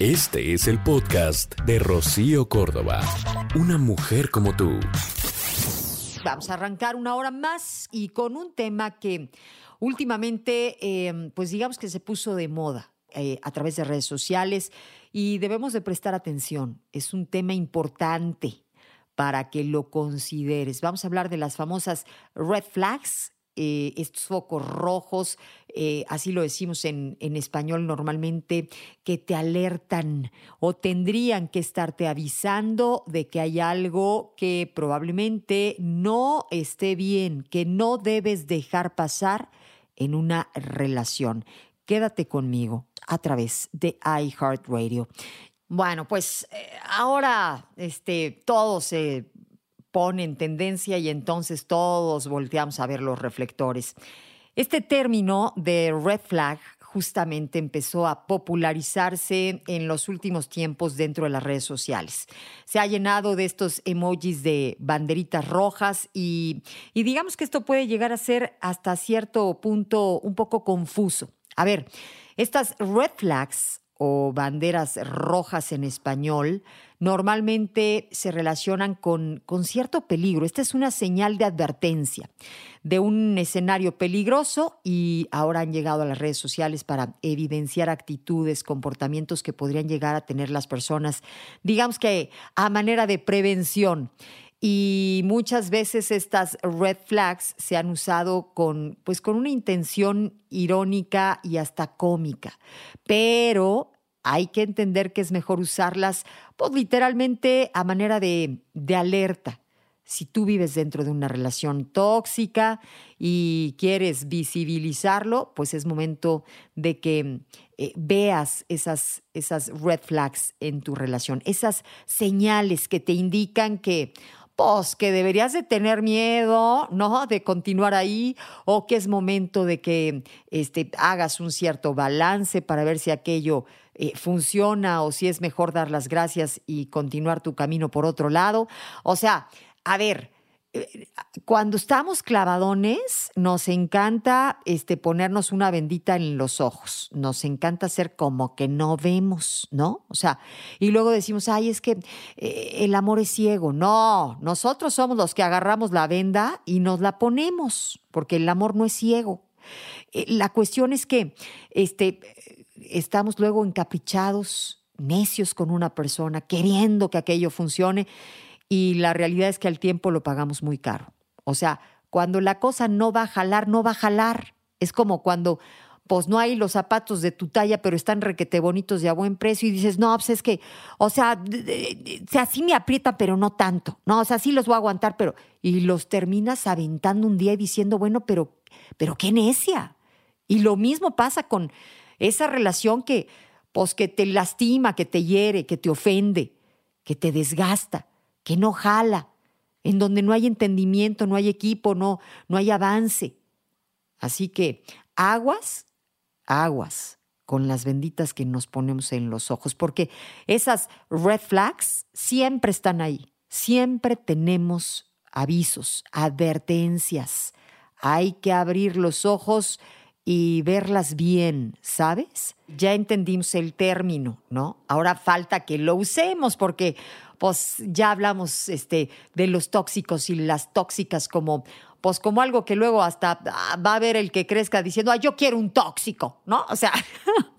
Este es el podcast de Rocío Córdoba. Una mujer como tú. Vamos a arrancar una hora más y con un tema que últimamente, eh, pues digamos que se puso de moda eh, a través de redes sociales y debemos de prestar atención. Es un tema importante para que lo consideres. Vamos a hablar de las famosas red flags eh, estos focos rojos, eh, así lo decimos en, en, español normalmente, que te alertan o tendrían que estarte avisando de que hay algo que probablemente no esté bien, que no debes dejar pasar en una relación. Quédate conmigo a través de iHeartRadio. Bueno, pues eh, ahora este, todo se pone en tendencia y entonces todos volteamos a ver los reflectores. Este término de red flag justamente empezó a popularizarse en los últimos tiempos dentro de las redes sociales. Se ha llenado de estos emojis de banderitas rojas y, y digamos que esto puede llegar a ser hasta cierto punto un poco confuso. A ver, estas red flags banderas rojas en español normalmente se relacionan con, con, cierto peligro. Esta es una señal de advertencia de un escenario peligroso y ahora han llegado a las redes sociales para evidenciar actitudes, comportamientos que podrían llegar a tener las personas, digamos que a manera de prevención. Y muchas veces estas red flags se han usado con, pues, con una intención irónica y hasta cómica. Pero hay que entender que es mejor usarlas, pues literalmente a manera de, de alerta. Si tú vives dentro de una relación tóxica y quieres visibilizarlo, pues es momento de que eh, veas esas, esas red flags en tu relación, esas señales que te indican que, pues que deberías de tener miedo, ¿no? De continuar ahí o que es momento de que este, hagas un cierto balance para ver si aquello eh, funciona o si es mejor dar las gracias y continuar tu camino por otro lado. O sea, a ver, cuando estamos clavadones, nos encanta este, ponernos una bendita en los ojos. Nos encanta hacer como que no vemos, ¿no? O sea, y luego decimos, ay, es que eh, el amor es ciego. No, nosotros somos los que agarramos la venda y nos la ponemos, porque el amor no es ciego. Eh, la cuestión es que este, estamos luego encaprichados, necios con una persona, queriendo que aquello funcione y la realidad es que al tiempo lo pagamos muy caro. O sea, cuando la cosa no va a jalar, no va a jalar. Es como cuando pues no hay los zapatos de tu talla, pero están requete bonitos y a buen precio, y dices, no, pues es que, o sea, sí me aprieta, pero no tanto. No, o sea, sí los voy a aguantar, pero. Y los terminas aventando un día y diciendo, bueno, pero, pero qué necia. Y lo mismo pasa con esa relación que, pues, que te lastima, que te hiere, que te ofende, que te desgasta que no jala, en donde no hay entendimiento, no hay equipo, no, no hay avance. Así que aguas, aguas con las benditas que nos ponemos en los ojos, porque esas red flags siempre están ahí, siempre tenemos avisos, advertencias. Hay que abrir los ojos y verlas bien, ¿sabes? Ya entendimos el término, ¿no? Ahora falta que lo usemos porque pues ya hablamos este, de los tóxicos y las tóxicas como, pues como algo que luego hasta ah, va a haber el que crezca diciendo, ah, yo quiero un tóxico, ¿no? O sea,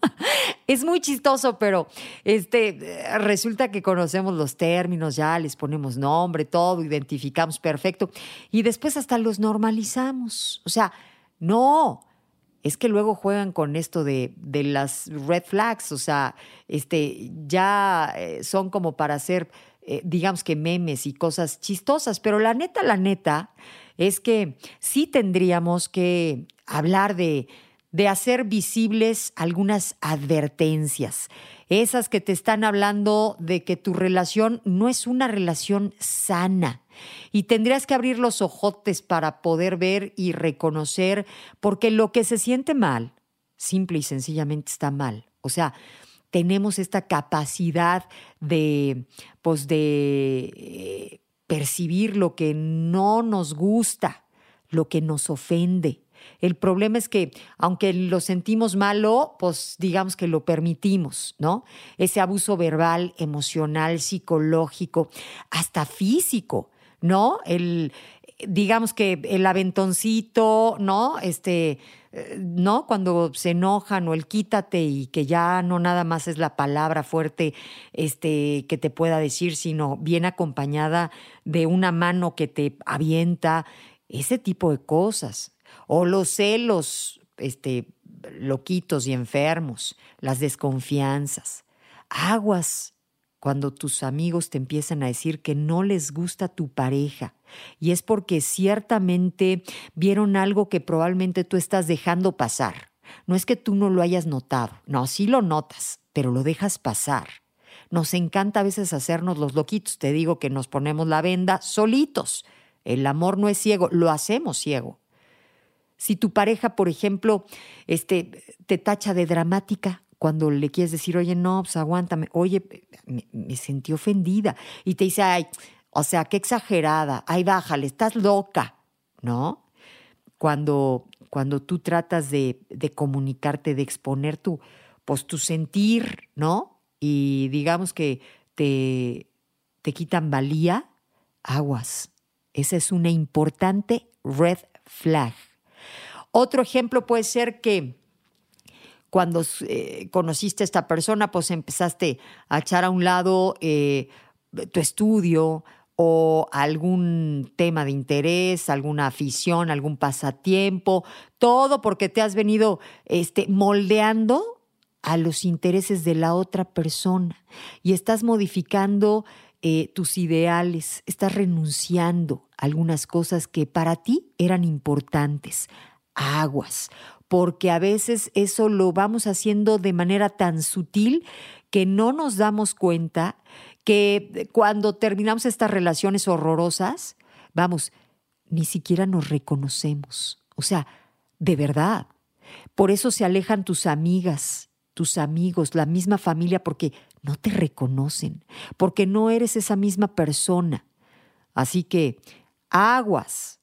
es muy chistoso, pero este, resulta que conocemos los términos, ya les ponemos nombre, todo, identificamos perfecto, y después hasta los normalizamos. O sea, no, es que luego juegan con esto de, de, las red flags, o sea, este, ya eh, son como para hacer, eh, digamos que memes y cosas chistosas, pero la neta, la neta, es que sí tendríamos que hablar de, de hacer visibles algunas advertencias, esas que te están hablando de que tu relación no es una relación sana. Y tendrías que abrir los ojotes para poder ver y reconocer, porque lo que se siente mal, simple y sencillamente está mal. O sea, tenemos esta capacidad de, pues de eh, percibir lo que no nos gusta, lo que nos ofende, El problema es que, aunque lo sentimos malo, pues digamos que lo permitimos, ¿no? Ese abuso verbal, emocional, psicológico, hasta físico, ¿no? El, digamos que el aventoncito, ¿no? Este, eh, ¿no? Cuando se enojan o el quítate y que ya no nada más es la palabra fuerte este, que te pueda decir, sino bien acompañada de una mano que te avienta, ese tipo de cosas. O los celos, este, loquitos y enfermos, las desconfianzas. Aguas cuando tus amigos te empiezan a decir que no les gusta tu pareja y es porque ciertamente vieron algo que probablemente tú estás dejando pasar. No es que tú no lo hayas notado, no, sí lo notas, pero lo dejas pasar. Nos encanta a veces hacernos los loquitos, te digo que nos ponemos la venda solitos. El amor no es ciego, lo hacemos ciego. Si tu pareja, por ejemplo, este, te tacha de dramática, cuando le quieres decir, oye, no, pues aguántame, oye, me, sentí ofendida. Y te dice, ay, o sea, qué exagerada, ay, bájale, estás loca, ¿no? Cuando, cuando tú tratas de, de comunicarte, de exponer tu, pues, tu sentir, ¿no? Y digamos que te, te quitan valía, aguas. Esa es una importante red flag. Otro ejemplo puede ser que cuando eh, conociste a esta persona, pues empezaste a echar a un lado eh, tu estudio o algún tema de interés, alguna afición, algún pasatiempo, todo porque te has venido este, moldeando a los intereses de la otra persona y estás modificando eh, tus ideales, estás renunciando a algunas cosas que para ti eran importantes. Aguas, porque a veces eso lo vamos haciendo de manera tan sutil que no nos damos cuenta que cuando terminamos estas relaciones horrorosas, vamos, ni siquiera nos reconocemos. O sea, de verdad. Por eso se alejan tus amigas, tus amigos, la misma familia, porque no te reconocen, porque no eres esa misma persona. Así que aguas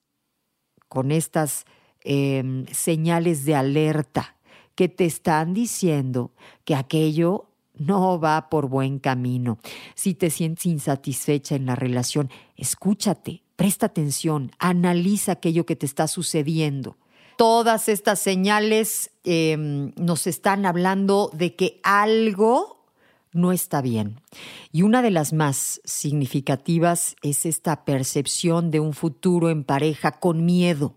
con estas Em, señales de alerta que te están diciendo que aquello no va por buen camino. Si te sientes insatisfecha en la relación, escúchate, presta atención, analiza aquello que te está sucediendo. Todas estas señales em, nos están hablando de que algo no está bien. Y una de las más significativas es esta percepción de un futuro en pareja con miedo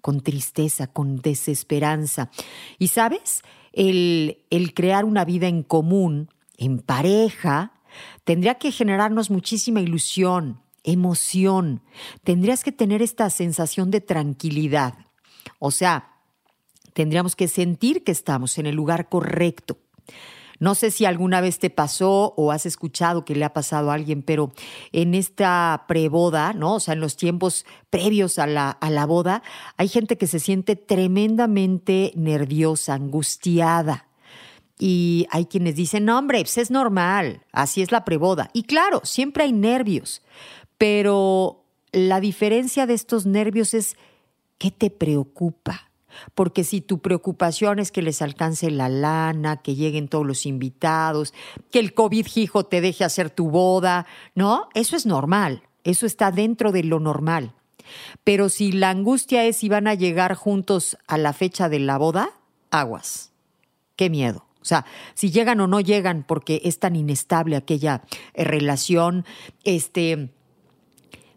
con tristeza, con desesperanza. Y sabes, el, el crear una vida en común, en pareja, tendría que generarnos muchísima ilusión, emoción. Tendrías que tener esta sensación de tranquilidad. O sea, tendríamos que sentir que estamos en el lugar correcto. No sé si alguna vez te pasó o has escuchado que le ha pasado a alguien, pero en esta preboda, ¿no? O sea, en los tiempos previos a la, a la boda, hay gente que se siente tremendamente nerviosa, angustiada. Y hay quienes dicen, no, hombre, pues es normal, así es la preboda. Y claro, siempre hay nervios, pero la diferencia de estos nervios es qué te preocupa. Porque si tu preocupación es que les alcance la lana, que lleguen todos los invitados, que el COVID hijo te deje hacer tu boda, ¿no? Eso es normal, eso está dentro de lo normal. Pero si la angustia es si van a llegar juntos a la fecha de la boda, aguas. Qué miedo. O sea, si llegan o no llegan porque es tan inestable aquella eh, relación, este,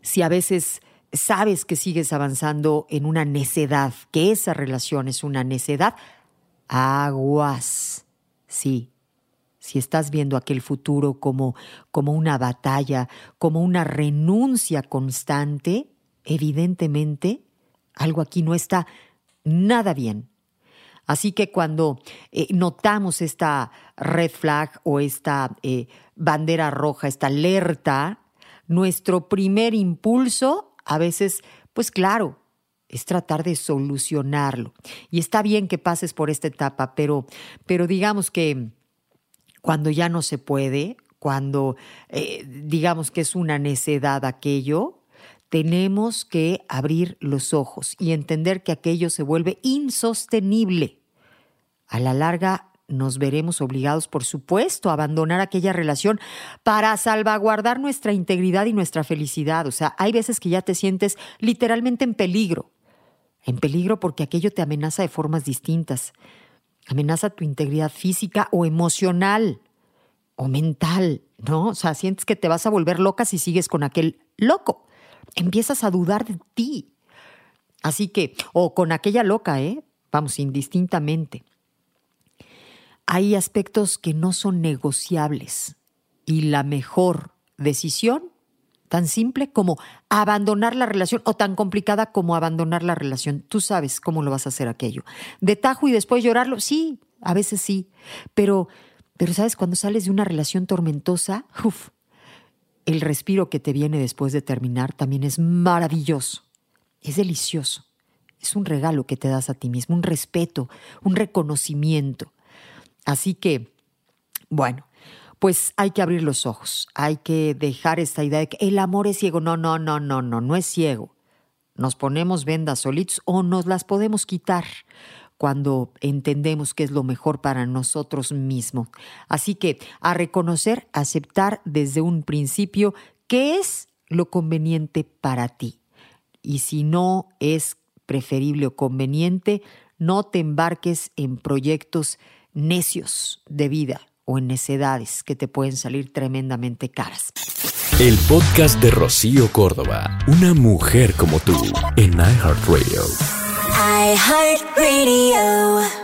si a veces sabes que sigues avanzando en una necedad, que esa relación es una necedad, aguas. Sí, si estás viendo aquel futuro como, como una batalla, como una renuncia constante, evidentemente algo aquí no está nada bien. Así que cuando eh, notamos esta red flag o esta eh, bandera roja, esta alerta, nuestro primer impulso a veces, pues claro, es tratar de solucionarlo. Y está bien que pases por esta etapa, pero, pero digamos que cuando ya no se puede, cuando eh, digamos que es una necedad aquello, tenemos que abrir los ojos y entender que aquello se vuelve insostenible. A la larga nos veremos obligados, por supuesto, a abandonar aquella relación para salvaguardar nuestra integridad y nuestra felicidad. O sea, hay veces que ya te sientes literalmente en peligro. En peligro porque aquello te amenaza de formas distintas. Amenaza tu integridad física o emocional o mental, ¿no? O sea, sientes que te vas a volver loca si sigues con aquel loco empiezas a dudar de ti. Así que, o con aquella loca, ¿eh? Vamos, indistintamente. Hay aspectos que no son negociables y la mejor decisión, tan simple como abandonar la relación o tan complicada como abandonar la relación. Tú sabes cómo lo vas a hacer aquello. De tajo y después llorarlo, sí, a veces sí, pero, pero sabes, cuando sales de una relación tormentosa, el respiro que te viene después de terminar también es maravilloso, es delicioso, es un regalo que te das a ti mismo, un respeto, un reconocimiento. Así que, bueno, pues hay que abrir los ojos, hay que dejar esta idea de que el amor es ciego. No, no, no, no, no, no es ciego. Nos ponemos vendas solitos o nos las podemos quitar cuando entendemos que es lo mejor para nosotros mismos. Así que a reconocer, aceptar desde un principio qué es lo conveniente para ti. Y si no es preferible o conveniente, no te embarques en proyectos necios de vida o en necedades que te pueden salir tremendamente caras. El podcast de Rocío Córdoba, una mujer como tú, en iHeartRadio. iHeartRadio.